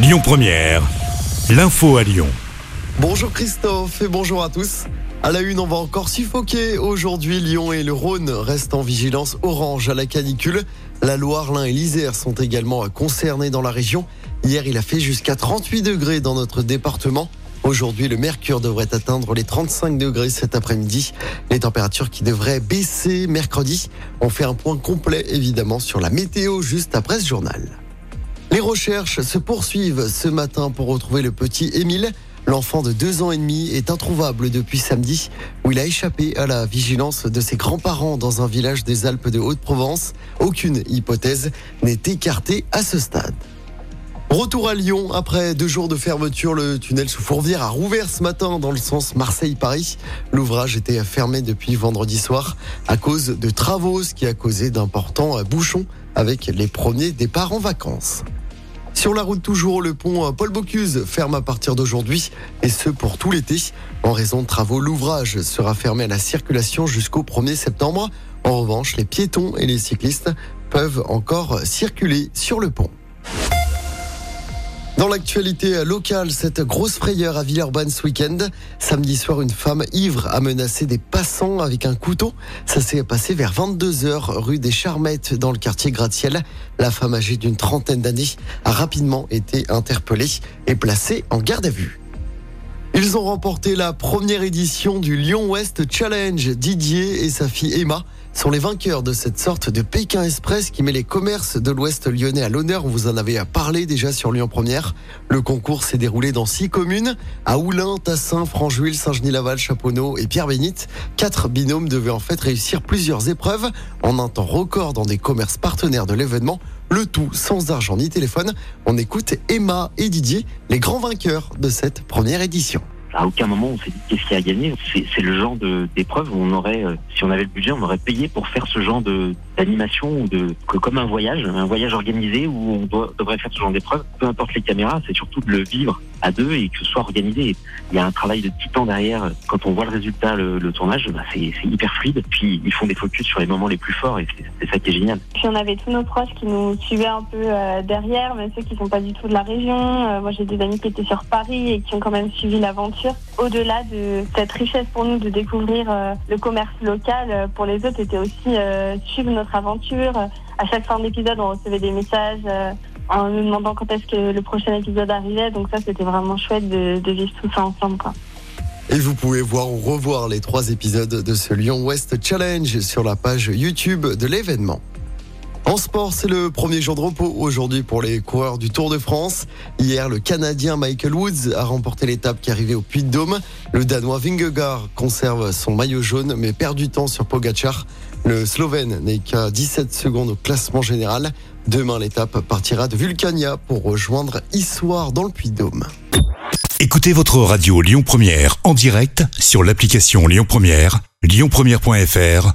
Lyon Première, l'info à Lyon. Bonjour Christophe et bonjour à tous. À la une, on va encore suffoquer. Aujourd'hui, Lyon et le Rhône restent en vigilance orange à la canicule. La Loire, l'Ain et l'Isère sont également concernés dans la région. Hier, il a fait jusqu'à 38 degrés dans notre département. Aujourd'hui, le mercure devrait atteindre les 35 degrés cet après-midi. Les températures qui devraient baisser mercredi. On fait un point complet évidemment sur la météo juste après ce journal. Les recherches se poursuivent ce matin pour retrouver le petit Émile. L'enfant de deux ans et demi est introuvable depuis samedi, où il a échappé à la vigilance de ses grands-parents dans un village des Alpes de Haute-Provence. Aucune hypothèse n'est écartée à ce stade. Retour à Lyon, après deux jours de fermeture, le tunnel sous Fourvière a rouvert ce matin dans le sens Marseille-Paris. L'ouvrage était fermé depuis vendredi soir à cause de travaux, ce qui a causé d'importants bouchons avec les premiers départs en vacances. Sur la route toujours, le pont Paul Bocuse ferme à partir d'aujourd'hui et ce pour tout l'été. En raison de travaux, l'ouvrage sera fermé à la circulation jusqu'au 1er septembre. En revanche, les piétons et les cyclistes peuvent encore circuler sur le pont. Dans l'actualité locale, cette grosse frayeur à Villeurbanne ce week-end. Samedi soir, une femme ivre a menacé des passants avec un couteau. Ça s'est passé vers 22h rue des Charmettes dans le quartier Gratte-Ciel. La femme âgée d'une trentaine d'années a rapidement été interpellée et placée en garde à vue. Ils ont remporté la première édition du Lyon West Challenge. Didier et sa fille Emma sont les vainqueurs de cette sorte de Pékin Express qui met les commerces de l'Ouest lyonnais à l'honneur. On vous en avait parlé déjà sur Lyon Première. Le concours s'est déroulé dans six communes à Oulin, Tassin, Francheville, Saint-Genis-Laval, Chaponneau et Pierre-Bénite. Quatre binômes devaient en fait réussir plusieurs épreuves en un temps record dans des commerces partenaires de l'événement. Le tout sans argent ni téléphone. On écoute Emma et Didier, les grands vainqueurs de cette première édition à aucun moment on s'est dit qu'est-ce qu'il y a à gagner? C'est le genre d'épreuve où on aurait, euh, si on avait le budget, on aurait payé pour faire ce genre d'animation ou de comme un voyage, un voyage organisé où on doit, devrait faire ce genre d'épreuve. Peu importe les caméras, c'est surtout de le vivre à deux et que ce soit organisé. Il y a un travail de titan derrière. Quand on voit le résultat, le, tournage, bah, c'est hyper fluide. Puis ils font des focus sur les moments les plus forts et c'est ça qui est génial. Puis on avait tous nos proches qui nous suivaient un peu euh, derrière, mais ceux qui sont pas du tout de la région. Euh, moi j'ai des amis qui étaient sur Paris et qui ont quand même suivi l'aventure. Au-delà de cette richesse pour nous de découvrir euh, le commerce local, pour les autres c'était aussi suivre notre aventure. À chaque fin d'épisode, on recevait des messages en nous demandant quand est-ce que le prochain épisode arrivait. Donc ça, c'était vraiment chouette de, vivre tout ça ensemble. Et vous pouvez voir ou revoir les trois épisodes de ce Lyon West Challenge sur la page YouTube de l'événement. En sport, c'est le premier jour de repos aujourd'hui pour les coureurs du Tour de France. Hier, le Canadien Michael Woods a remporté l'étape qui arrivait au Puy-de-Dôme. Le Danois Vingegaard conserve son maillot jaune mais perd du temps sur Pogacar. Le Slovène n'est qu'à 17 secondes au classement général. Demain, l'étape partira de Vulcania pour rejoindre Issoire dans le Puy-de-Dôme. Écoutez votre radio Lyon Première en direct sur l'application Lyon Première, lyonpremière.fr